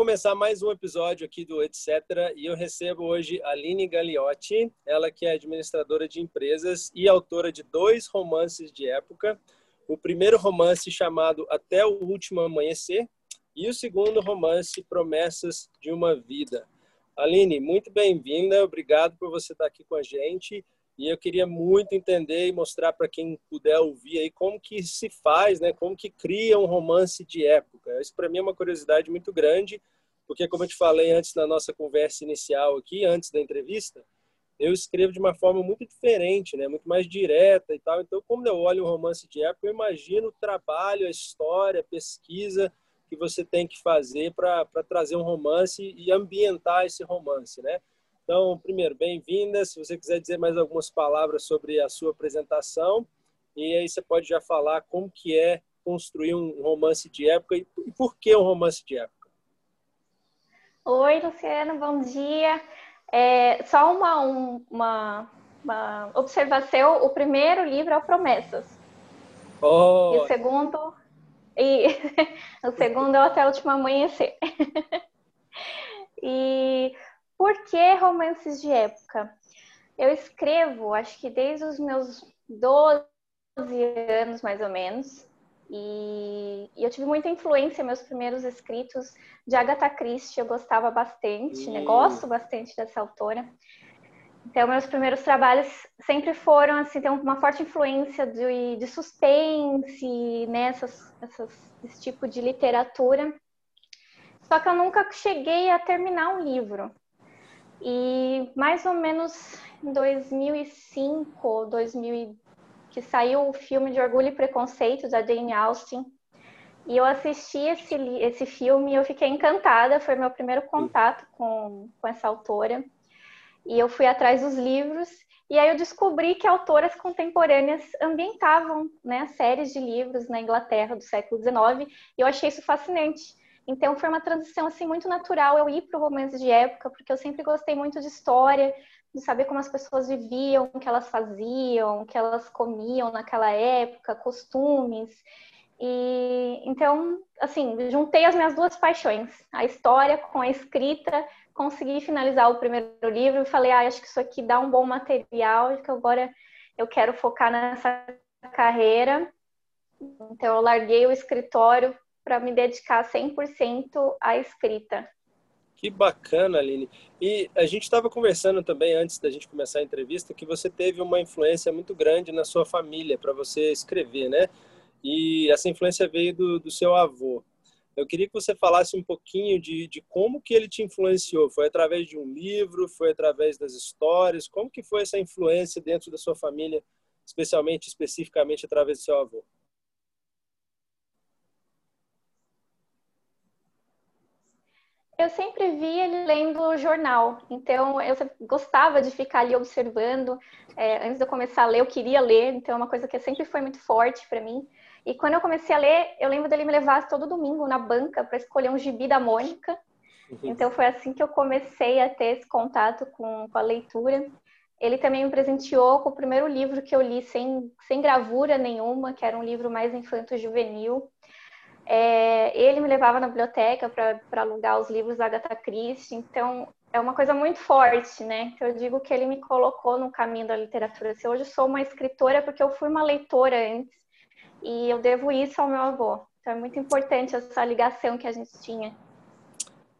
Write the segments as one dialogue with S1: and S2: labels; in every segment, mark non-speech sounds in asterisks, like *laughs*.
S1: começar mais um episódio aqui do Etc. E eu recebo hoje a Aline Gagliotti, ela que é administradora de empresas e autora de dois romances de época. O primeiro romance chamado Até o Último Amanhecer e o segundo romance Promessas de uma Vida. Aline, muito bem-vinda, obrigado por você estar aqui com a gente. E eu queria muito entender e mostrar para quem puder ouvir aí como que se faz, né? Como que cria um romance de época. Isso para mim é uma curiosidade muito grande, porque como eu te falei antes na nossa conversa inicial aqui, antes da entrevista, eu escrevo de uma forma muito diferente, né? Muito mais direta e tal. Então, quando eu olho um romance de época, eu imagino o trabalho, a história, a pesquisa que você tem que fazer para trazer um romance e ambientar esse romance, né? Então, primeiro, bem-vinda. Se você quiser dizer mais algumas palavras sobre a sua apresentação, e aí você pode já falar como que é construir um romance de época e por que um romance de época.
S2: Oi, Luciano, bom dia. É, só uma, uma, uma observação: o primeiro livro é Promessas. Oh. E o segundo. E *laughs* o segundo é Até o Último Amanhecer. *laughs* e por que romances de época? Eu escrevo, acho que desde os meus 12 anos, mais ou menos, e, eu tive muita influência, meus primeiros escritos de Agatha Christie, eu gostava bastante, né? gosto bastante dessa autora. Então, meus primeiros trabalhos sempre foram, assim, tem uma forte influência de, de suspense, né? Essas, essas, esse tipo de literatura. Só que eu nunca cheguei a terminar um livro. E mais ou menos em 2005, 2000, que saiu o filme de Orgulho e Preconceito da Jane Austen. E eu assisti esse, esse filme e eu fiquei encantada. Foi meu primeiro contato com, com essa autora. E eu fui atrás dos livros. E aí eu descobri que autoras contemporâneas ambientavam né, séries de livros na Inglaterra do século XIX. E eu achei isso fascinante. Então foi uma transição assim muito natural eu ir para o romance de época, porque eu sempre gostei muito de história, de saber como as pessoas viviam, o que elas faziam, o que elas comiam naquela época, costumes. E então, assim, juntei as minhas duas paixões, a história com a escrita, consegui finalizar o primeiro livro e falei, ah, acho que isso aqui dá um bom material, que agora eu quero focar nessa carreira. Então eu larguei o escritório para me dedicar 100% à escrita.
S1: Que bacana, Aline. E a gente estava conversando também antes da gente começar a entrevista que você teve uma influência muito grande na sua família para você escrever, né? E essa influência veio do, do seu avô. Eu queria que você falasse um pouquinho de, de como que ele te influenciou. Foi através de um livro? Foi através das histórias? Como que foi essa influência dentro da sua família, especialmente, especificamente através do seu avô?
S2: Eu sempre vi ele lendo jornal, então eu gostava de ficar ali observando. É, antes de eu começar a ler, eu queria ler, então é uma coisa que sempre foi muito forte para mim. E quando eu comecei a ler, eu lembro dele me levar todo domingo na banca para escolher um gibi da Mônica. Uhum. Então foi assim que eu comecei a ter esse contato com, com a leitura. Ele também me presenteou com o primeiro livro que eu li sem, sem gravura nenhuma, que era um livro mais infanto-juvenil. É, ele me levava na biblioteca para alugar os livros da Agatha Christie, então é uma coisa muito forte, né? Que eu digo que ele me colocou no caminho da literatura. Se hoje sou uma escritora porque eu fui uma leitora antes e eu devo isso ao meu avô. Então é muito importante essa ligação que a gente tinha.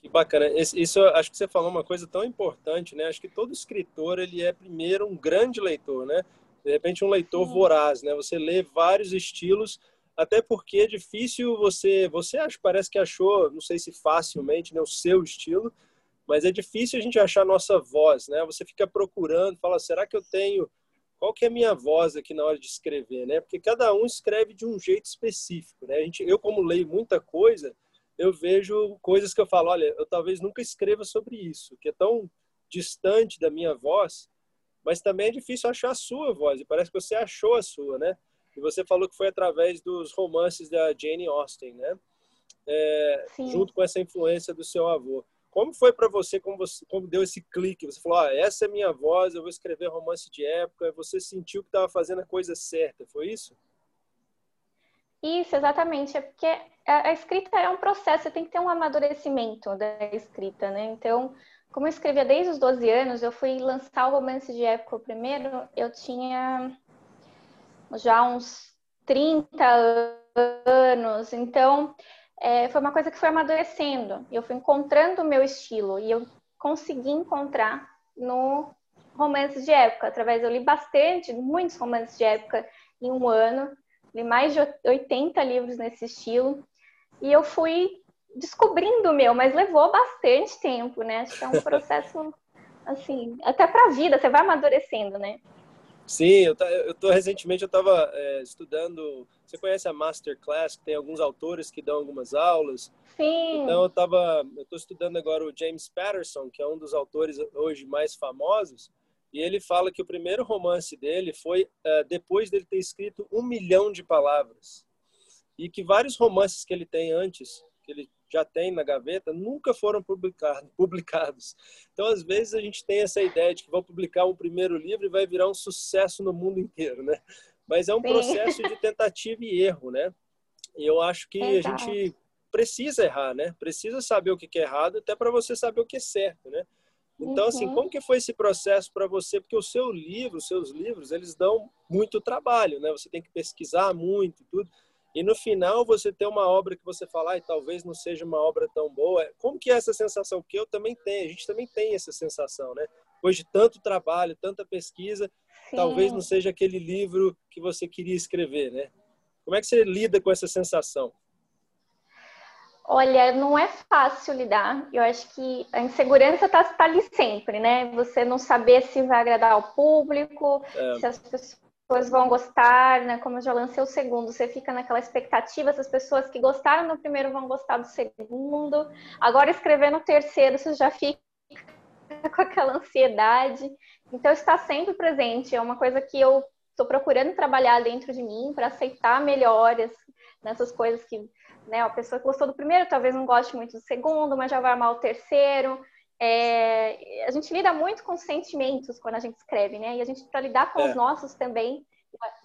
S1: Que bacana. Isso acho que você falou uma coisa tão importante, né? Acho que todo escritor ele é primeiro um grande leitor, né? De repente um leitor Sim. voraz, né? Você lê vários estilos até porque é difícil você, você acha, parece que achou, não sei se facilmente, né, o seu estilo, mas é difícil a gente achar a nossa voz, né? Você fica procurando, fala, será que eu tenho, qual que é a minha voz aqui na hora de escrever, né? Porque cada um escreve de um jeito específico, né? A gente, eu como leio muita coisa, eu vejo coisas que eu falo, olha, eu talvez nunca escreva sobre isso, que é tão distante da minha voz, mas também é difícil achar a sua voz, e parece que você achou a sua, né? E você falou que foi através dos romances da Jane Austen, né? É, junto com essa influência do seu avô. Como foi para você como, você, como deu esse clique? Você falou, ah, essa é minha voz, eu vou escrever romance de época. Você sentiu que estava fazendo a coisa certa, foi isso?
S2: Isso, exatamente. É porque a, a, escrita é um processo, você tem que ter um amadurecimento da escrita, né? Então, como eu escrevia desde os 12 anos, eu fui lançar o romance de época o primeiro, eu tinha já uns 30 anos, então é, foi uma coisa que foi amadurecendo. Eu fui encontrando o meu estilo e eu consegui encontrar no romances de época. Através, eu li bastante, muitos romances de época em um ano, li mais de 80 livros nesse estilo, e eu fui descobrindo o meu, mas levou bastante tempo, né? Acho que é um *laughs* processo, assim, até para a vida, você vai amadurecendo, né?
S1: Sim, eu, eu tô recentemente eu estava é, estudando. Você conhece a Masterclass, que tem alguns autores que dão algumas aulas.
S2: Sim.
S1: Então eu tava, eu estou estudando agora o James Patterson, que é um dos autores hoje mais famosos. E ele fala que o primeiro romance dele foi uh, depois dele ter escrito um milhão de palavras. E que vários romances que ele tem antes, que ele já tem na gaveta, nunca foram *laughs* publicados. Então, às vezes, a gente tem essa ideia de que vão publicar um primeiro livro e vai virar um sucesso no mundo inteiro, né? Mas é um Sim. processo de tentativa e erro, né? E eu acho que a gente precisa errar, né? Precisa saber o que é errado até para você saber o que é certo, né? Então, assim, uhum. como que foi esse processo para você? Porque o seu livro, os seus livros, eles dão muito trabalho, né? Você tem que pesquisar muito e tudo. E no final você tem uma obra que você fala, e talvez não seja uma obra tão boa. Como que é essa sensação? Porque eu também tenho, a gente também tem essa sensação, né? Depois de tanto trabalho, tanta pesquisa, Sim. talvez não seja aquele livro que você queria escrever, né? Como é que você lida com essa sensação?
S2: Olha, não é fácil lidar. Eu acho que a insegurança está tá ali sempre, né? Você não saber se vai agradar ao público, é. se as pessoas vão gostar, né? Como eu já lancei o segundo, você fica naquela expectativa, se as pessoas que gostaram no primeiro vão gostar do segundo. Agora escrevendo o terceiro, você já fica *laughs* com aquela ansiedade. Então está sempre presente. É uma coisa que eu estou procurando trabalhar dentro de mim para aceitar melhores nessas coisas que né? A pessoa que gostou do primeiro talvez não goste muito do segundo, mas já vai amar o terceiro. É, a gente lida muito com sentimentos quando a gente escreve, né? E a gente, para lidar com é. os nossos também,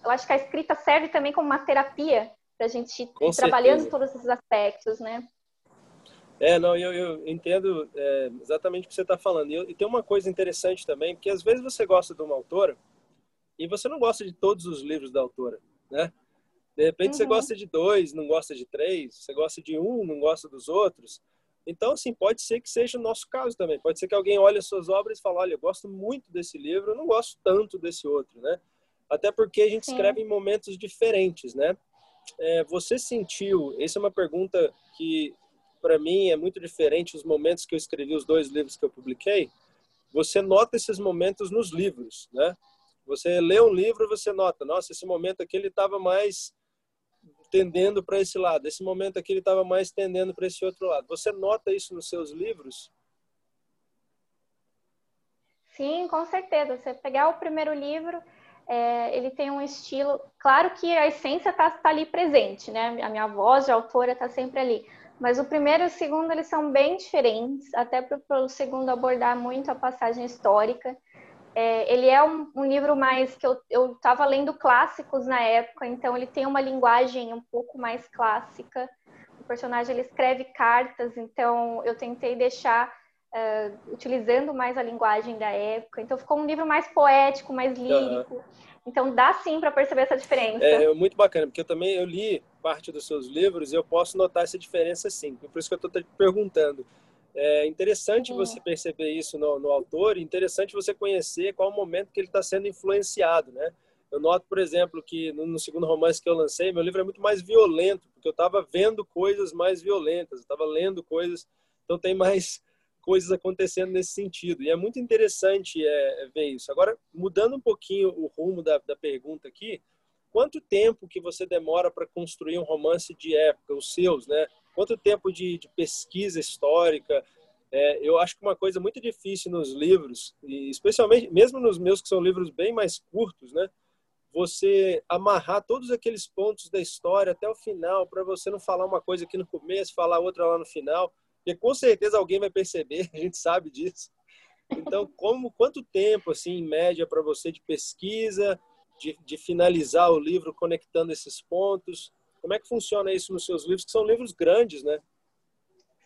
S2: eu acho que a escrita serve também como uma terapia para a gente ir trabalhando todos esses aspectos, né?
S1: É, não, eu, eu entendo é, exatamente o que você está falando. E, e, tem uma coisa interessante também, porque às vezes você gosta de uma autora e você não gosta de todos os livros da autora, né? De repente uhum. você gosta de dois, não gosta de três, você gosta de um, não gosta dos outros. Então, assim, pode ser que seja o nosso caso também. Pode ser que alguém olhe as suas obras e fale, olha, eu gosto muito desse livro, eu não gosto tanto desse outro, né? Até porque a gente Sim. escreve em momentos diferentes, né? É, você sentiu, essa é uma pergunta que para mim é muito diferente os momentos que eu escrevi os dois livros que eu publiquei. Você nota esses momentos nos livros, né? Você lê um livro, você nota, nossa, esse momento aqui ele estava mais tendendo para esse lado. Esse momento aqui ele estava mais tendendo para esse outro lado. Você nota isso nos seus livros?
S2: Sim, com certeza. Você pegar o primeiro livro, é, ele tem um estilo. Claro que a essência está tá ali presente, né? A minha voz de autora está sempre ali. Mas o primeiro e o segundo eles são bem diferentes, até para o segundo abordar muito a passagem histórica. É, ele é um, um, livro mais que eu estava lendo clássicos na época, então ele tem uma linguagem um pouco mais clássica. O personagem ele escreve cartas, então eu tentei deixar uh, utilizando mais a linguagem da época. Então ficou um livro mais poético, mais lírico. Uhum. Então dá sim para perceber essa diferença.
S1: É, é, muito bacana, porque eu também eu li parte dos seus livros e eu posso notar essa diferença sim. Por isso que eu estou te perguntando. É interessante uhum. você perceber isso no, no autor, interessante você conhecer qual o momento que ele está sendo influenciado, né? Eu noto, por exemplo, que no, no, segundo romance que eu lancei, meu livro é muito mais violento, porque eu estava vendo coisas mais violentas, eu estava lendo coisas, então tem mais *laughs* coisas acontecendo nesse sentido. E é muito interessante é, é, ver isso. Agora, mudando um pouquinho o rumo da, da pergunta aqui, quanto tempo que você demora para construir um romance de época, os seus, né? Quanto tempo de, de pesquisa histórica. É, eu acho que uma coisa muito difícil nos livros, e especialmente mesmo nos meus que são livros bem mais curtos, né? Você amarrar todos aqueles pontos da história até o final, para você não falar uma coisa aqui no começo, falar outra lá no final, porque com certeza alguém vai perceber, *laughs* a gente sabe disso. Então, como quanto tempo assim em média para você de pesquisa, de, de finalizar o livro conectando esses pontos? Como é que funciona isso nos seus livros, que são livros grandes, né?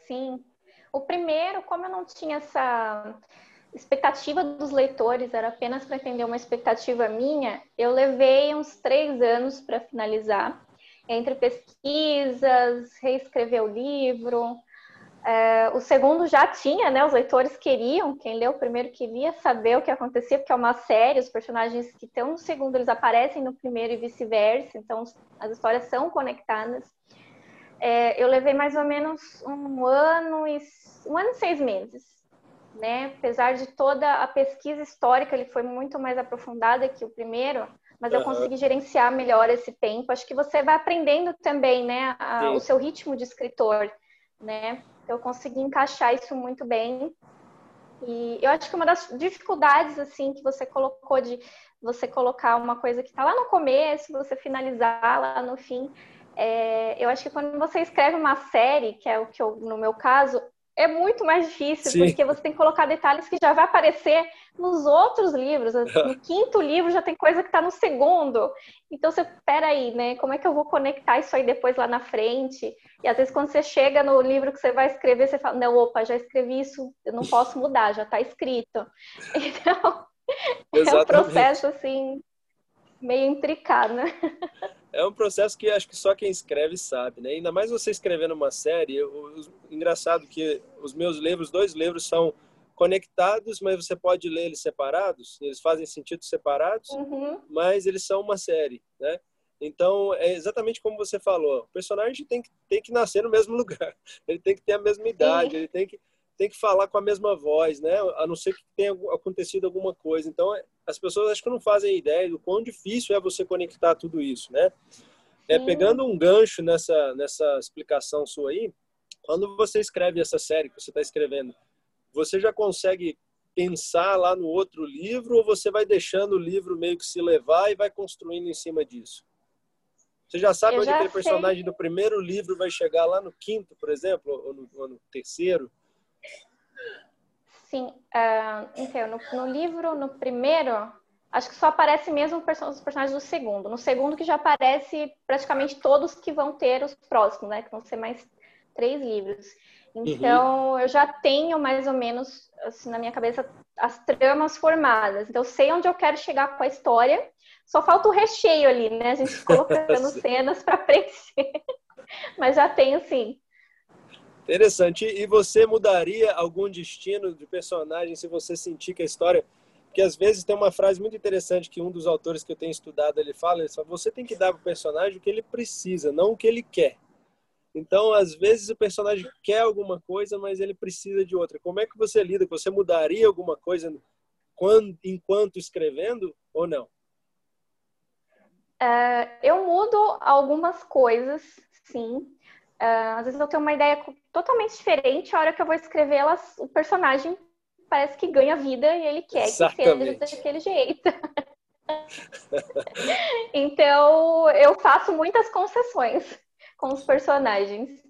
S2: Sim. O primeiro, como eu não tinha essa expectativa dos leitores, era apenas para entender uma expectativa minha, eu levei uns três anos para finalizar, entre pesquisas, reescrever o livro, é, o segundo já tinha, né? Os leitores queriam, quem leu o primeiro queria saber o que acontecia, porque é uma série, os personagens que estão no segundo eles aparecem no primeiro e vice-versa, então as histórias são conectadas. É, eu levei mais ou menos um ano e um ano e seis meses, né? Apesar de toda a pesquisa histórica, ele foi muito mais aprofundada que o primeiro, mas eu consegui gerenciar melhor esse tempo. Acho que você vai aprendendo também, né? A, o seu ritmo de escritor, né? Eu consegui encaixar isso muito bem. E eu acho que uma das dificuldades, assim, que você colocou de você colocar uma coisa que está lá no começo, você finalizar lá no fim, é, eu acho que quando você escreve uma série, que é o que eu, no meu caso, é muito mais difícil, Sim. porque você tem que colocar detalhes que já vai aparecer nos outros livros. No quinto livro já tem coisa que está no segundo. Então você, peraí, né? Como é que eu vou conectar isso aí depois lá na frente? E às vezes quando você chega no livro que você vai escrever, você fala, não, opa, já escrevi isso, eu não posso mudar, já está escrito. *laughs* Então, Exatamente. *laughs* é um processo assim, meio intricado, né? *laughs*
S1: É um processo que acho que só quem escreve sabe, né? Ainda mais você escrevendo uma série. Eu, engraçado que os meus livros, dois livros, são conectados, mas você pode ler eles separados. Eles fazem sentido separados, uhum. mas eles são uma série, né? Então, é exatamente como você falou. O personagem tem que, tem que nascer no mesmo *laughs* lugar. Ele tem que ter a mesma idade, Sim. ele tem que, tem que falar com a mesma voz, né? A não ser que tenha acontecido alguma coisa. Então, as pessoas acho que não fazem ideia do quão difícil é você conectar tudo isso, né? É, pegando um gancho nessa, nessa explicação sua aí, quando você escreve essa série que você está escrevendo, você já consegue pensar lá no outro livro ou você vai deixando o livro meio que se levar e vai construindo em cima disso? Você já sabe Eu onde já aquele sei. personagem do primeiro livro vai chegar lá no quinto, por exemplo, ou no, ou no terceiro?
S2: Sim, uh, então, no, no, livro, no primeiro, acho que só aparece mesmo os personagens do segundo. No segundo que já aparece praticamente todos que vão ter os próximos, né? Que vão ser mais três livros. Então, uhum. eu já tenho mais ou menos, assim, na minha cabeça, as tramas formadas. Então, eu sei onde eu quero chegar com a história. Só falta o recheio ali, né? A gente colocando *laughs* cenas para *laughs* preencher. Mas já tenho, sim.
S1: Interessante. E você mudaria algum destino de personagem se você sentir que a história. Porque às vezes tem uma frase muito interessante que um dos autores que eu tenho estudado ele fala: ele fala você tem que dar para o personagem o que ele precisa, não o que ele quer. Então, às vezes o personagem quer alguma coisa, mas ele precisa de outra. Como é que você lida? Você mudaria alguma coisa quando, enquanto escrevendo ou não?
S2: Uh, eu mudo algumas coisas, sim. Uh, às vezes eu tenho uma ideia totalmente diferente, a hora que eu vou escrever elas, o personagem parece que ganha vida e ele quer Exatamente. que seja daquele jeito. *laughs* então eu faço muitas concessões com os personagens.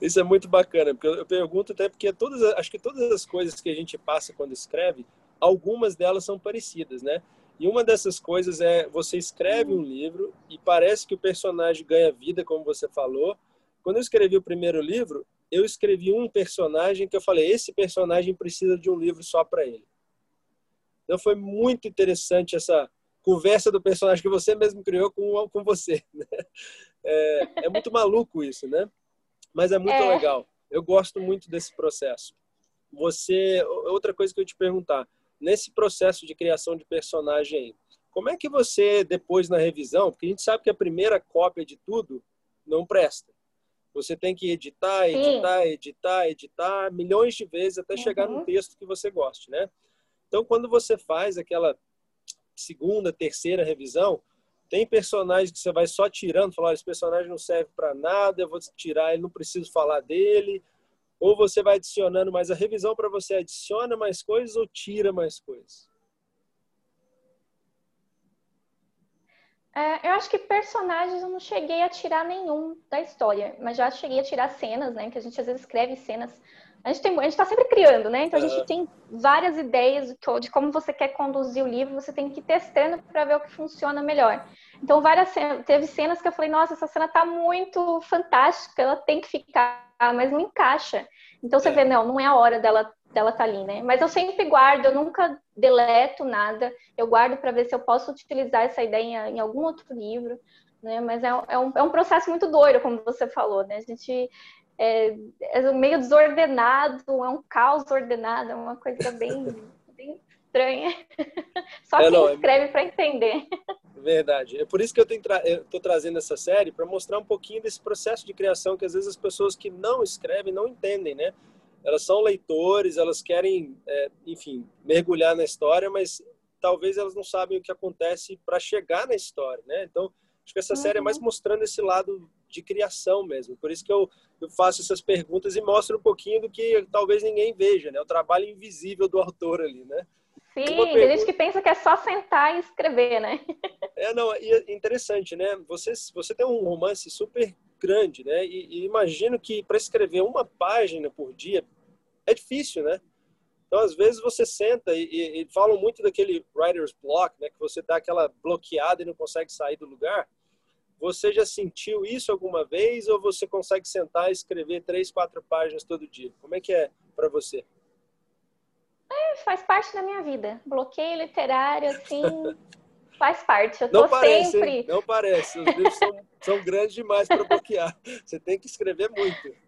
S1: Isso é muito bacana, porque eu pergunto até porque todas, acho que todas as coisas que a gente passa quando escreve, algumas delas são parecidas, né? E uma dessas coisas é você escreve um livro e parece que o personagem ganha vida, como você falou, quando eu escrevi o primeiro livro, eu escrevi um personagem que eu falei, esse personagem precisa de um livro só para ele. Então foi muito interessante essa conversa do personagem que você mesmo criou com, com você. *laughs* Né? É, é, muito maluco isso, né? Mas é muito é. legal. Eu gosto muito desse processo. Você, outra coisa que eu te perguntar, nesse processo de criação de personagem, como é que você depois na revisão, porque a gente sabe que a primeira cópia de tudo não presta. Você tem que editar, editar, editar, editar milhões de vezes até uhum. chegar num texto que você goste, né? Então, quando você faz aquela segunda, terceira revisão, tem personagens que você vai só tirando, falar, esse personagem não serve para nada, eu vou tirar, ele não preciso falar dele, ou você vai adicionando, mas a revisão para você adiciona mais coisas ou tira mais coisas?
S2: É, eu acho que personagens eu não cheguei a tirar nenhum da história, mas já cheguei a tirar cenas, né? Que a gente às vezes escreve cenas a gente tem, a gente está sempre criando, né? Então a gente tem várias ideias de como você quer conduzir o livro, você tem que ir testando para ver o que funciona melhor. Então várias teve cenas que eu falei, nossa, essa cena tá muito fantástica, ela tem que ficar, mas não encaixa. Então você é. vê, não, não é a hora dela dela tá ali, né? Mas eu sempre guardo, eu nunca deleto nada, eu guardo para ver se eu posso utilizar essa ideia em algum outro livro, né? Mas é, é, um, é um processo muito doido, como você falou, né? A gente é, é meio desordenado, é um caos ordenado, é uma coisa bem, *laughs* bem estranha. *laughs* Só é, quem não, é escreve é... para entender.
S1: Verdade. É por isso que eu estou trazendo essa série para mostrar um pouquinho desse processo de criação que às vezes as pessoas que não escrevem não entendem, né? Elas são leitores, elas querem, é, enfim, mergulhar na história, mas talvez elas não sabem o que acontece para chegar na história, né? Então, acho que essa uhum. série é mais mostrando esse lado de criação mesmo. Por isso que eu, eu faço essas perguntas e mostro um pouquinho do que talvez ninguém veja, né? O trabalho invisível do autor ali, né?
S2: Sim, pergunta... tem gente que pensa que é só sentar e escrever, né?
S1: É, não, e é interessante, né? Você, você tem um romance super grande, né? E, e imagino que para escrever uma página por dia é difícil, né? Então, às vezes, você senta e, e, e falam muito daquele writer's block, né? Que você dá aquela bloqueada e não consegue sair do lugar. Você já sentiu isso alguma vez ou você consegue sentar e escrever três, quatro páginas todo dia? Como é que é para você?
S2: É, faz parte da minha vida. Bloqueio literário, assim, *laughs* faz parte. Eu
S1: tô não parece, sempre. Hein? Não parece. Os livros são, são grandes demais para bloquear. Você tem que escrever muito.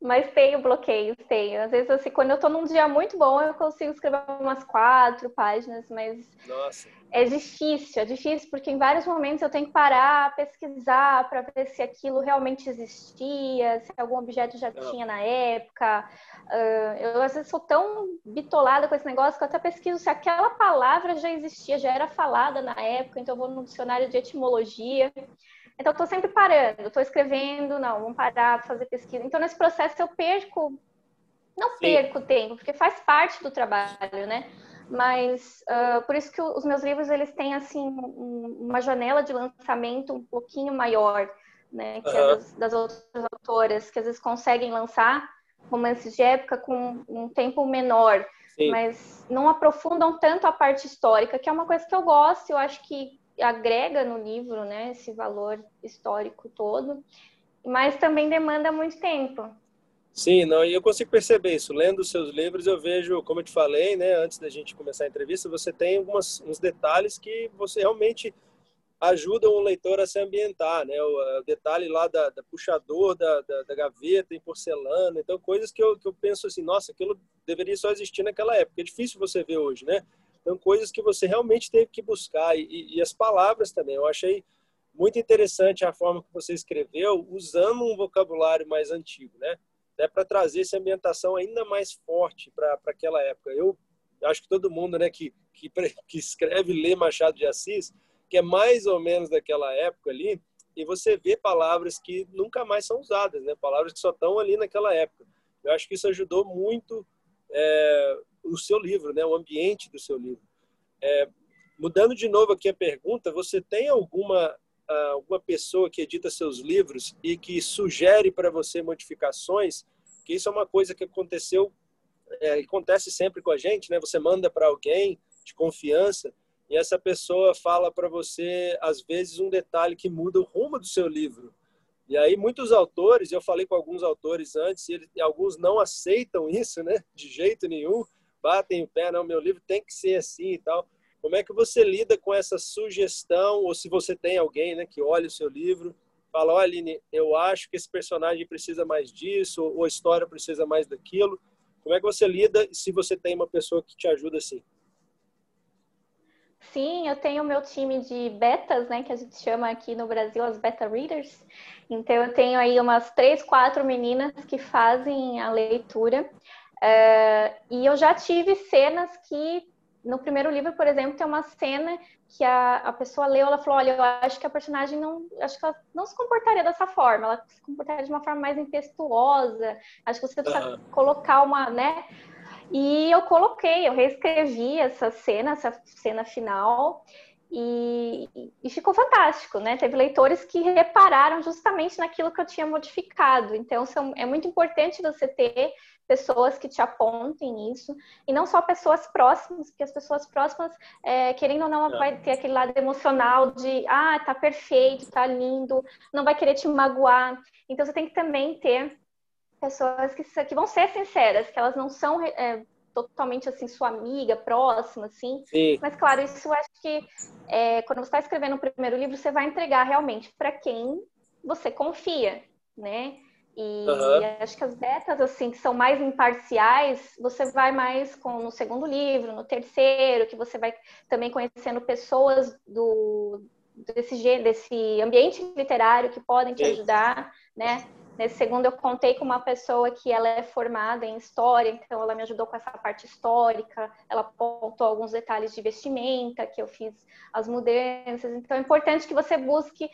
S2: Mas tenho bloqueios, tenho. Às vezes, assim, quando eu tô num dia muito bom, eu consigo escrever umas quatro páginas, mas
S1: Nossa.
S2: é difícil, é difícil, porque em vários momentos eu tenho que parar, pesquisar para ver se aquilo realmente existia, se algum objeto já Não. tinha na época. Eu, às vezes, sou tão bitolada com esse negócio que eu até pesquiso se aquela palavra já existia, já era falada na época, então eu vou no dicionário de etimologia. Então, estou sempre parando, estou escrevendo, não, vamos parar para fazer pesquisa. Então, nesse processo, eu perco, não Sim. perco tempo, porque faz parte do trabalho, né? Mas uh, por isso que os meus livros eles têm assim uma janela de lançamento um pouquinho maior, né? Que uhum. das, das outras autoras que às vezes conseguem lançar romances de época com um tempo menor, Sim. mas não aprofundam tanto a parte histórica, que é uma coisa que eu gosto. Eu acho que agrega no livro, né, esse valor histórico todo, mas também demanda muito tempo.
S1: Sim, não, e eu consigo perceber isso. Lendo os seus livros, eu vejo, como eu te falei, né, antes da gente começar a entrevista, você tem algumas, uns detalhes que você realmente ajudam o leitor a se ambientar, né? O, o detalhe lá da, da puxador da, da, da, gaveta em porcelana, então coisas que eu, que eu penso assim, nossa, aquilo deveria só existir naquela época. É difícil você ver hoje, né? Então, coisas que você realmente teve que buscar. E, e as palavras também. Eu achei muito interessante a forma que você escreveu, usando um vocabulário mais antigo, né? É para trazer essa ambientação ainda mais forte para aquela época. Eu acho que todo mundo né, que, que, *laughs* que escreve lê Machado de Assis, que é mais ou menos daquela época ali, e você vê palavras que nunca mais são usadas, né? Palavras que só estão ali naquela época. Eu acho que isso ajudou muito é, o seu livro, né? O ambiente do seu livro. É, mudando de novo aqui a pergunta, você tem alguma alguma pessoa que edita seus livros e que sugere para você modificações? Que isso é uma coisa que aconteceu, é, acontece sempre com a gente, né? Você manda para alguém de confiança e essa pessoa fala para você às vezes um detalhe que muda o rumo do seu livro. E aí muitos autores, eu falei com alguns autores antes, e, eles, e alguns não aceitam isso, né? De jeito nenhum batem o pé, não, meu livro tem que ser assim e tal. Como é que você lida com essa sugestão, ou se você tem alguém né, que olha o seu livro, fala, olha, Aline, eu acho que esse personagem precisa mais disso, ou a história precisa mais daquilo. Como é que você lida se você tem uma pessoa que te ajuda assim?
S2: Sim, eu tenho o meu time de betas, né, que a gente chama aqui no Brasil as beta readers. Então eu tenho aí umas três, quatro meninas que fazem a leitura. Uh, e eu já tive cenas que, no primeiro livro, por exemplo, tem uma cena que a, a pessoa leu, ela falou, olha, eu acho que a personagem não, acho que ela não se comportaria dessa forma, ela se comportaria de uma forma mais impetuosa, acho que você precisa uhum. colocar uma, né? E eu coloquei, eu reescrevi essa cena, essa cena final, E, e, ficou fantástico, né? Teve leitores que repararam justamente naquilo que eu tinha modificado. Então, são, é muito importante você ter pessoas que te apontem isso, e não só pessoas próximas, porque as pessoas próximas, é, querendo ou não, vai ter aquele lado emocional de, ah, tá perfeito, tá lindo, não vai querer te magoar. Então, você tem que também ter pessoas que, que vão ser sinceras, que elas não são é, totalmente assim sua amiga, próxima, assim. Sim. Mas claro, isso eu acho que é, quando você está escrevendo o primeiro livro, você vai entregar realmente para quem você confia, né? E, uhum. acho que as betas, assim, que são mais imparciais, você vai mais com no segundo livro, no terceiro, que você vai também conhecendo pessoas do desse, desse ambiente literário que podem te ajudar, né? Nesse segundo, eu contei com uma pessoa que ela é formada em história, então ela me ajudou com essa parte histórica, ela apontou alguns detalhes de vestimenta, que eu fiz as mudanças. Então, é importante que você busque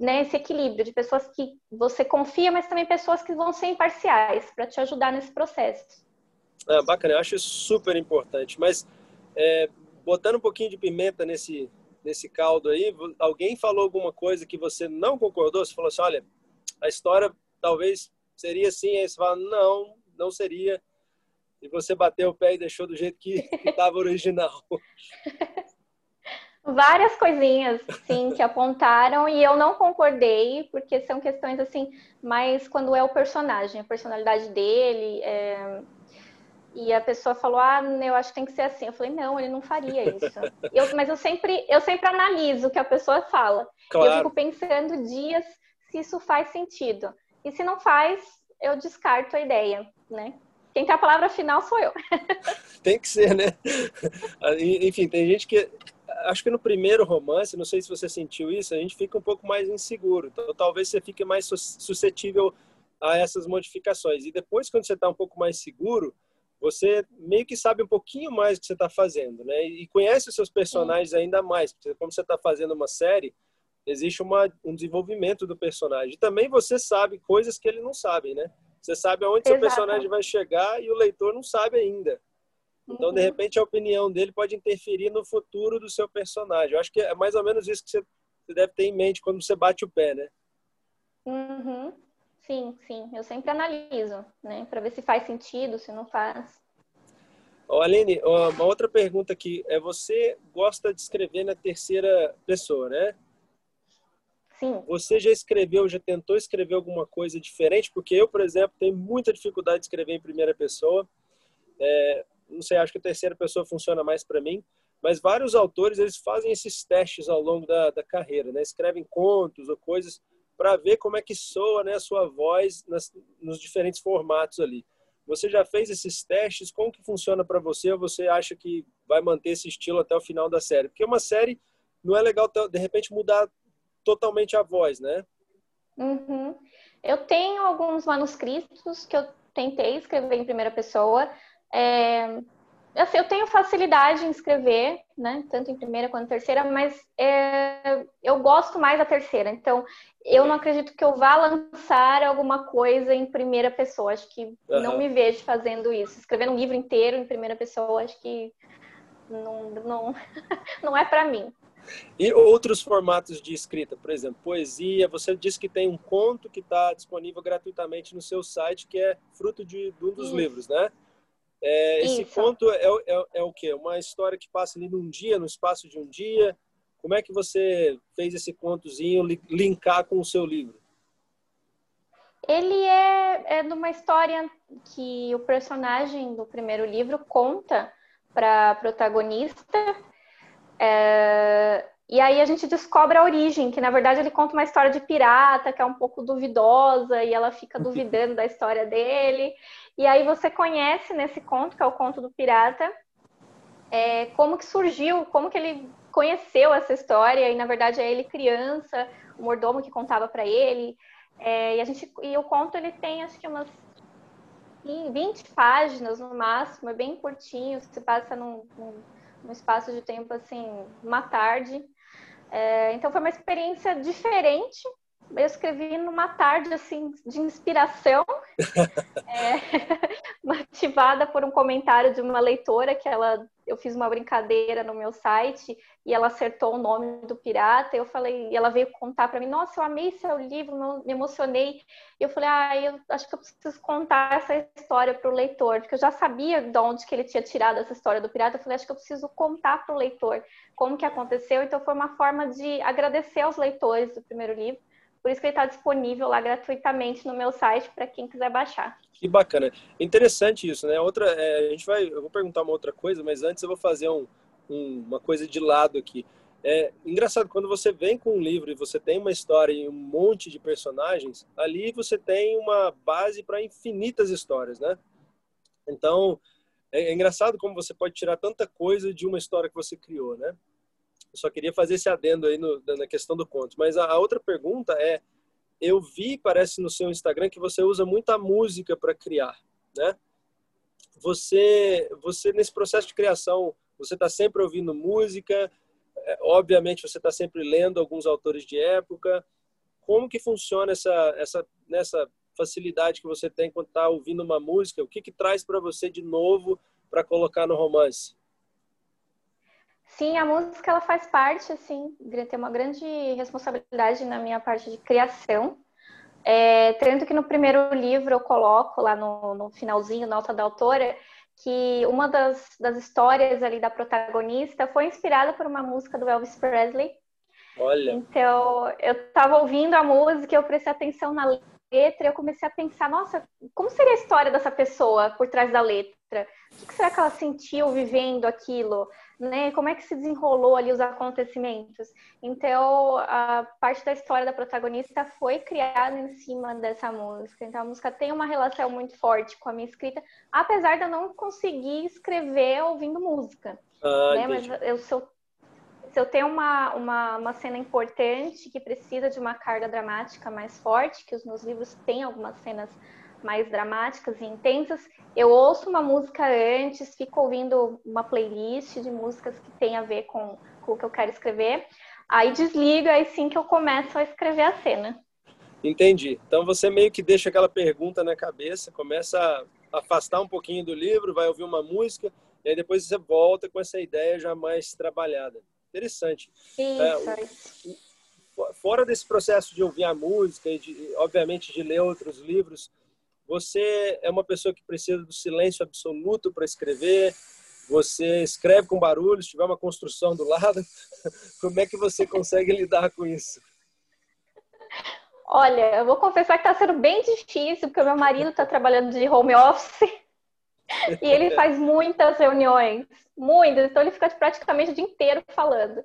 S2: né, esse equilíbrio de pessoas que você confia, mas também pessoas que vão ser imparciais para te ajudar nesse processo.
S1: Ah, bacana, eu acho super importante. Mas é, botando um pouquinho de pimenta nesse, nesse caldo aí, alguém falou alguma coisa que você não concordou? Você falou assim: olha, a história talvez seria assim, aí você fala, não, não seria. E você bateu o pé e deixou do jeito que estava original. *laughs*
S2: Várias coisinhas, sim, que apontaram e eu não concordei, porque são questões assim, mas quando é o personagem, a personalidade dele, é... e a pessoa falou, ah, eu acho que tem que ser assim. Eu falei, não, ele não faria isso. *laughs* eu, mas eu sempre, eu sempre analiso o que a pessoa fala. Claro. Eu fico pensando dias se isso faz sentido. E se não faz, eu descarto a ideia, né? Quem tem a palavra final sou eu. *laughs*
S1: tem que ser, né? *laughs* Enfim, tem gente que. Acho que no primeiro romance, não sei se você sentiu isso, a gente fica um pouco mais inseguro. Então, talvez você fique mais suscetível a essas modificações. E depois, quando você está um pouco mais seguro, você meio que sabe um pouquinho mais o que você está fazendo, né? E conhece os seus personagens ainda mais. Porque como você está fazendo uma série, existe uma, um desenvolvimento do personagem. E também você sabe coisas que ele não sabe, né? Você sabe aonde Exato. seu personagem vai chegar e o leitor não sabe ainda. Então, uhum. de repente, a opinião dele pode interferir no futuro do seu personagem. Eu acho que é mais ou menos isso que você, você deve ter em mente quando você bate o pé, né?
S2: Uhum. Sim, sim. Eu sempre analiso, né? Para ver se faz sentido, se não faz.
S1: Oh, Aline, uma outra pergunta aqui. É você gosta de escrever na terceira pessoa, né?
S2: Sim.
S1: Você já escreveu, já tentou escrever alguma coisa diferente? Porque eu, por exemplo, tenho muita dificuldade de escrever em primeira pessoa. É, não sei, acho que a terceira pessoa funciona mais para mim. Mas vários autores, eles fazem esses testes ao longo da, da carreira, né? Escrevem contos ou coisas para ver como é que soa né, a sua voz nas, nos diferentes formatos ali. Você já fez esses testes? Como que funciona para você? Ou você acha que vai manter esse estilo até o final da série? Porque uma série não é legal, de repente, mudar totalmente a voz, né?
S2: Uhum. Eu tenho alguns manuscritos que eu tentei escrever em primeira pessoa. É, assim, eu tenho facilidade em escrever, né? Tanto em primeira quanto em terceira, mas é, eu gosto mais da terceira. Então, eu não acredito que eu vá lançar alguma coisa em primeira pessoa. Acho que uhum. não me vejo fazendo isso. Escrever um livro inteiro em primeira pessoa, acho que não, não, *laughs* não é para mim.
S1: E outros formatos de escrita, por exemplo, poesia. Você disse que tem um conto que está disponível gratuitamente no seu site, que é fruto de, de um dos Isso. livros, né? É, esse Isso. conto é, é, é o quê? Uma história que passa ali num dia, no espaço de um dia. Como é que você fez esse contozinho linkar com o seu livro?
S2: Ele é, é de uma história que o personagem do primeiro livro conta para a protagonista é, e aí a gente descobre a origem, que na verdade ele conta uma história de pirata que é um pouco duvidosa e ela fica duvidando da história dele. E aí você conhece nesse conto, que é o conto do pirata, é, como que surgiu, como que ele conheceu essa história e na verdade é ele criança, o mordomo que contava para ele. É, e a gente e o conto ele tem acho que umas 20 páginas no máximo, é bem curtinho, se passa num, num um espaço de tempo assim, uma tarde. É, então foi uma experiência diferente, eu escrevi numa tarde assim de inspiração, *laughs* é, *laughs* motivada por um comentário de uma leitora que ela, eu fiz uma brincadeira no meu site e ela acertou o nome do pirata. Eu falei, e ela veio contar para mim, nossa, eu amei seu livro, me emocionei. E eu falei, ah, eu acho que eu preciso contar essa história para o leitor, porque eu já sabia de onde que ele tinha tirado essa história do pirata. Eu falei, acho que eu preciso contar para o leitor como que aconteceu. Então foi uma forma de agradecer aos leitores do primeiro livro por isso que ele está disponível lá gratuitamente no meu site para quem quiser baixar.
S1: Que bacana. Interessante isso, né? Outra, é, a gente vai, eu vou perguntar uma outra coisa, mas antes eu vou fazer um, um, uma coisa de lado aqui. É engraçado quando você vem com um livro e você tem uma história e um monte de personagens, ali você tem uma base para infinitas histórias, né? Então é, é engraçado como você pode tirar tanta coisa de uma história que você criou, né? Eu só queria fazer esse adendo aí no, na questão do conto. Mas a, a, outra pergunta é: eu vi, parece no seu Instagram, que você usa muita música para criar, né? Você, você nesse processo de criação, você está sempre ouvindo música? É, obviamente, você está sempre lendo alguns autores de época. Como que funciona essa, essa, nessa facilidade que você tem quando está ouvindo uma música? O que que traz para você de novo para colocar no romance?
S2: Sim, a música ela faz parte, assim, tem uma grande responsabilidade na minha parte de criação. É, tanto que no primeiro livro eu coloco lá no, no finalzinho, nota da autora, que uma das, das histórias ali da protagonista foi inspirada por uma música do Elvis Presley.
S1: Olha.
S2: Então, eu estava ouvindo a música, eu prestei atenção na letra, eu comecei a pensar, nossa, como seria a história dessa pessoa por trás da letra? O que será que ela sentiu vivendo aquilo? Né? Como é que se desenrolou ali os acontecimentos? Então, a parte da história da protagonista foi criada em cima dessa música. Então, a música tem uma relação muito forte com a minha escrita, apesar de eu não conseguir escrever ouvindo música.
S1: Ah,
S2: né? Mas eu sou se eu tenho uma, uma, uma, cena importante que precisa de uma carga dramática mais forte, que os meus livros têm algumas cenas mais dramáticas e intensas, eu ouço uma música antes, fico ouvindo uma playlist de músicas que tem a ver com, com o que eu quero escrever, aí desligo, aí sim que eu começo a escrever a cena.
S1: Entendi. Então você meio que deixa aquela pergunta na cabeça, começa a afastar um pouquinho do livro, vai ouvir uma música, e aí depois você volta com essa ideia já mais trabalhada. Interessante.
S2: Isso. É,
S1: fora desse processo de ouvir a música e, de, obviamente, de ler outros livros, você é uma pessoa que precisa do silêncio absoluto para escrever? Você escreve com barulho, se tiver uma construção do lado, *laughs* como é que você consegue lidar com isso?
S2: Olha, eu vou confessar que está sendo bem difícil, porque o meu marido está trabalhando de home office *laughs* e ele *laughs* faz muitas reuniões, muitas, então ele fica praticamente o dia inteiro falando.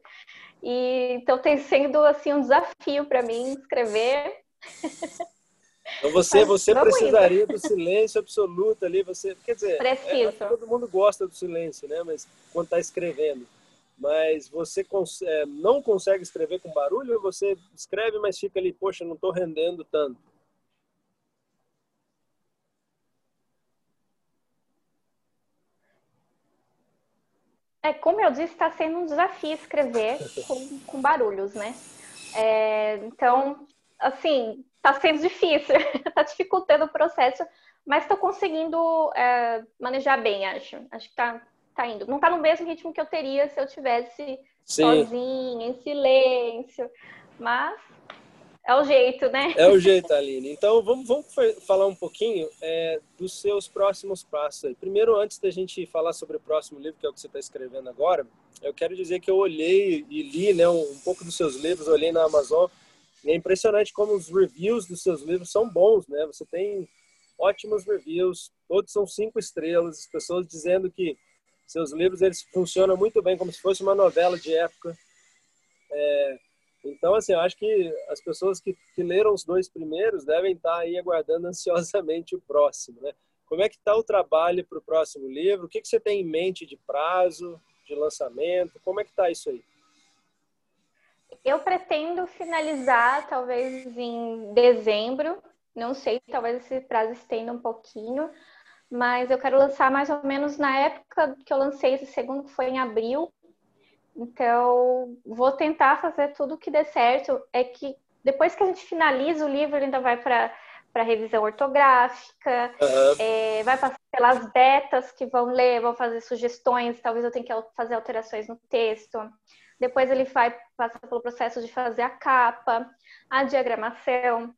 S2: E então tem sendo assim um desafio para mim escrever.
S1: Então você, você precisaria indo. do silêncio absoluto ali, você, quer dizer,
S2: é,
S1: todo mundo gosta do silêncio, né? Mas quando está escrevendo, mas você cons é, não consegue escrever com barulho você escreve, mas fica ali, poxa, não estou rendendo tanto?
S2: É, como eu disse, está sendo um desafio escrever com, com barulhos, né? É, então, assim, está sendo difícil, está *laughs* dificultando o processo, mas estou conseguindo é, manejar bem, acho. Acho que está tá indo. Não está no mesmo ritmo que eu teria se eu tivesse Sim. sozinha, em silêncio, mas é o jeito, né?
S1: É o *laughs* jeito, Aline. Então, vamos, vamos falar um pouquinho é, dos seus próximos passos. Primeiro, antes da gente falar sobre o próximo livro, que é o que você está escrevendo agora, eu quero dizer que eu olhei e li né, um, um pouco dos seus livros, olhei na Amazon, e é impressionante como os reviews dos seus livros são bons, né? Você tem ótimos reviews, todos são cinco estrelas, as pessoas dizendo que seus livros eles funcionam muito bem, como se fosse uma novela de época. É, então, assim, eu acho que as pessoas que, que leram os dois primeiros devem estar aí aguardando *laughs* ansiosamente o próximo, né? Como é que está o trabalho para o próximo livro? O que, que você tem em mente de prazo, de lançamento? Como é que está isso aí?
S2: Eu pretendo finalizar talvez em dezembro, não sei, talvez esse prazo estenda um pouquinho, mas eu quero lançar mais ou menos na época que eu lancei esse segundo, que foi em abril, então, vou tentar fazer tudo que dê certo. É que depois que a gente finaliza o livro, ele ainda vai para para revisão ortográfica, uhum. é, vai passar pelas betas que vão ler, vão fazer sugestões, talvez eu tenha que fazer alterações no texto. Depois ele vai passar pelo processo de fazer a capa, a diagramação,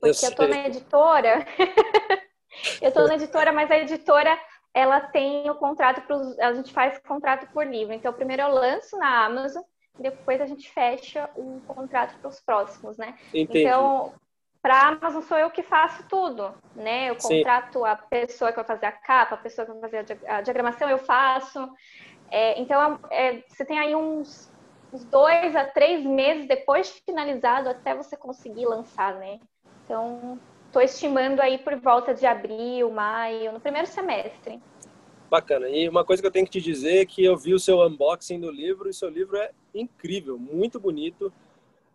S2: porque eu, eu tô na editora. *laughs* eu tô na editora, mas a editora ela tem o contrato para a gente faz contrato por livro. Então primeiro eu lanço na Amazon, depois a gente fecha o contrato para os próximos, né?
S1: Entendi.
S2: Então para a Amazon sou eu que faço tudo, né? Eu contrato Sim. a pessoa que vai fazer a capa, a pessoa que vai fazer a diagramação, eu faço. É, então, é, você tem aí uns, uns, dois a três meses depois de finalizado até você conseguir lançar, né? Então, estou estimando aí por volta de abril, maio, no primeiro semestre.
S1: Bacana. E uma coisa que eu tenho que te dizer é que eu vi o seu unboxing do livro e seu livro é incrível, muito bonito.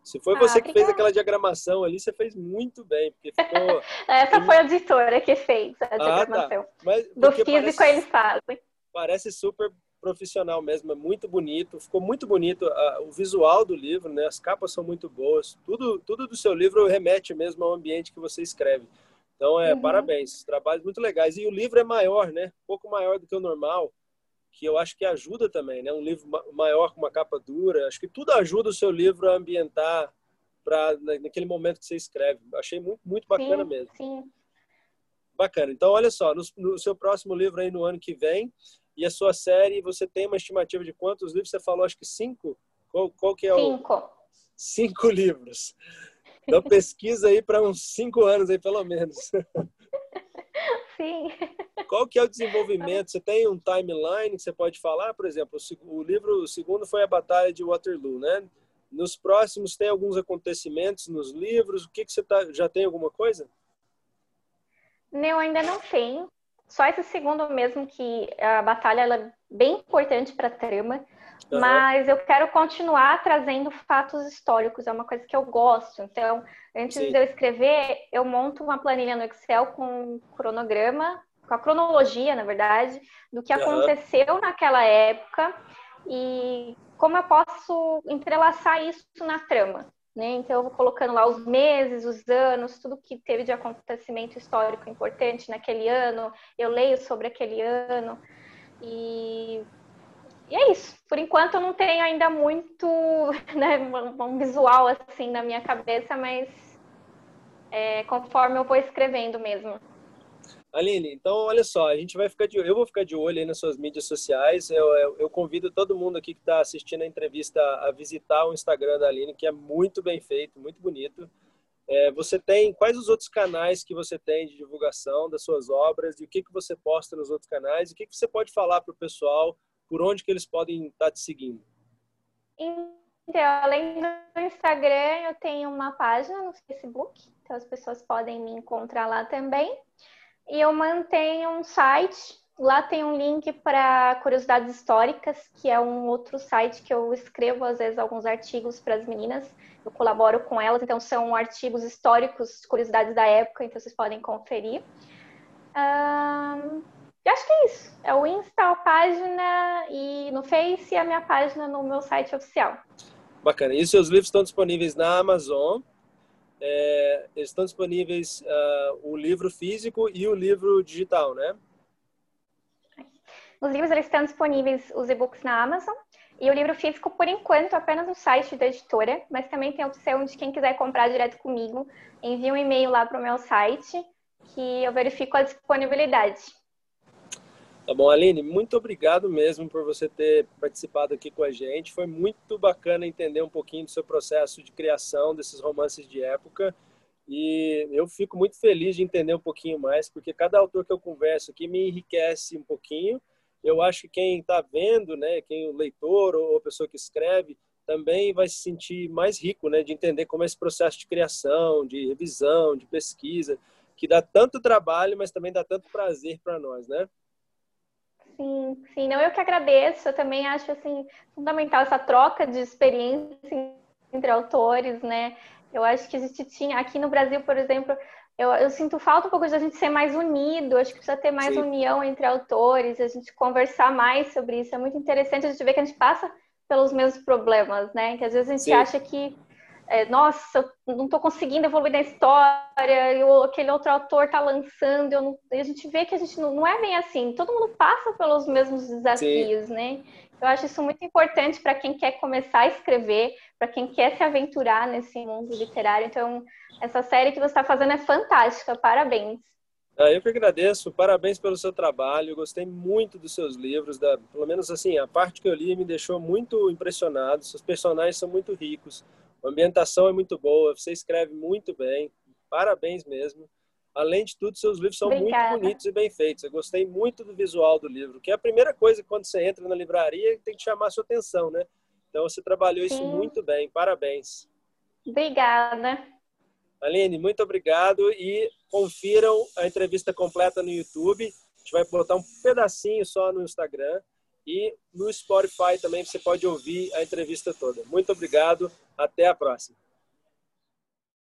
S1: Se foi ah, você que fez aquela diagramação ali, você fez muito bem, porque ficou. *laughs*
S2: Essa foi a editora que fez a diagramação. Ah, tá. Mas, Do físico parece, eles fazem.
S1: Parece super profissional mesmo, é muito bonito, ficou muito bonito uh, o visual do livro, né? As capas são muito boas, tudo, tudo do seu livro remete mesmo ao ambiente que você escreve. Então, é, uhum. parabéns, trabalhos muito legais. E o livro é maior, né? Um pouco maior do que o normal que eu acho que ajuda também, né? Um livro maior com uma capa dura, acho que tudo ajuda o seu livro a ambientar para naquele momento que você escreve. Achei muito muito bacana
S2: sim,
S1: mesmo.
S2: Sim.
S1: Bacana. Então, olha só, no, no, seu próximo livro aí no ano que vem e a sua série, você tem uma estimativa de quantos livros? Você falou, acho que cinco. Qual, qual que é
S2: o? Cinco.
S1: Cinco livros. Então pesquisa aí para uns cinco anos aí pelo menos. *laughs*
S2: Sim.
S1: Qual que é o desenvolvimento? Você tem um timeline que você pode falar? Por exemplo, o livro o segundo foi a Batalha de Waterloo, né? Nos próximos tem alguns acontecimentos nos livros? O que, que você tá, já tem alguma coisa?
S2: Não, ainda não tenho. Só esse segundo mesmo que a batalha é bem importante para a trama. Uhum. Mas eu quero continuar trazendo fatos históricos, é uma coisa que eu gosto. Então, antes Sim. de eu escrever, eu monto uma planilha no Excel com um cronograma, com a cronologia, na verdade, do que uhum. aconteceu naquela época e como eu posso entrelaçar isso na trama. Né? Então, eu vou colocando lá os meses, os anos, tudo que teve de acontecimento histórico importante naquele ano, eu leio sobre aquele ano. E e é isso. Por enquanto eu não tenho ainda muito *laughs* né, um visual assim na minha cabeça, mas é, conforme eu vou escrevendo mesmo.
S1: Aline, então olha só, a gente vai ficar de, eu vou ficar de olho aí nas suas mídias sociais. Eu, eu, eu convido todo mundo aqui que está assistindo a entrevista a visitar o Instagram da Aline, que é muito bem feito, muito bonito. É, você tem quais os outros canais que você tem de divulgação das suas obras e o que que você posta nos outros canais? E o que que você pode falar para o pessoal por onde que eles podem estar te seguindo?
S2: Então, além do Instagram, eu tenho uma página no Facebook, então as pessoas podem me encontrar lá também. E eu mantenho um site, lá tem um link para curiosidades históricas, que é um outro site que eu escrevo às vezes alguns artigos para as meninas. Eu colaboro com elas, então são artigos históricos, curiosidades da época, então vocês podem conferir. Um e acho que é isso. É o Insta, a página e no Face e a minha página no meu site oficial.
S1: Bacana. E os seus livros estão disponíveis na Amazon. É, estão disponíveis uh, o livro físico e o livro digital, né?
S2: Os livros eles estão disponíveis, os e-books na Amazon. E o livro físico, por enquanto, apenas no site da editora, mas também tem a opção de quem quiser comprar direto comigo, envia um e-mail lá para o meu site, que eu verifico a disponibilidade.
S1: Tá bom, Aline, muito obrigado mesmo por você ter participado aqui com a gente. Foi muito bacana entender um pouquinho do seu processo de criação desses romances de época. E eu fico muito feliz de entender um pouquinho mais, porque cada autor que eu converso aqui me enriquece um pouquinho. Eu acho que quem está vendo, né, quem o leitor ou a pessoa que escreve, também vai se sentir mais rico, né, de entender como é esse processo de criação, de revisão, de pesquisa, que dá tanto trabalho, mas também dá tanto prazer para nós, né?
S2: Sim, sim, não, eu que agradeço. Eu também acho assim fundamental essa troca de experiência entre autores, né? Eu acho que a gente tinha aqui no Brasil, por exemplo, eu, eu sinto falta um pouco de a gente ser mais unido. Acho que precisa ter mais sim. união entre autores, a gente conversar mais sobre isso. É muito interessante a gente ver que a gente passa pelos mesmos problemas, né? Que às vezes a gente sim. acha que é, nossa, eu não estou conseguindo evoluir na história, eu, aquele outro autor está lançando, não, a gente vê que a gente não, não, é bem assim, todo mundo passa pelos mesmos desafios, Sim. né? Eu acho isso muito importante para quem quer começar a escrever, para quem quer se aventurar nesse mundo literário. Então, essa série que você está fazendo é fantástica, parabéns.
S1: Ah, eu que agradeço, parabéns pelo seu trabalho, gostei muito dos seus livros, da, pelo menos assim, a parte que eu li me deixou muito impressionado, seus personagens são muito ricos, a ambientação é muito boa, você escreve muito bem, parabéns mesmo. Além de tudo, seus livros são Obrigada. muito bonitos e bem feitos. Eu gostei muito do visual do livro, que é a primeira coisa quando você entra na livraria tem que chamar a sua atenção, né? Então você trabalhou Sim. isso muito bem, parabéns.
S2: Obrigada.
S1: Aline, muito obrigado e confiram a entrevista completa no YouTube. A gente vai botar um pedacinho só no Instagram e no Spotify também você pode ouvir a entrevista toda. Muito obrigado, até a próxima.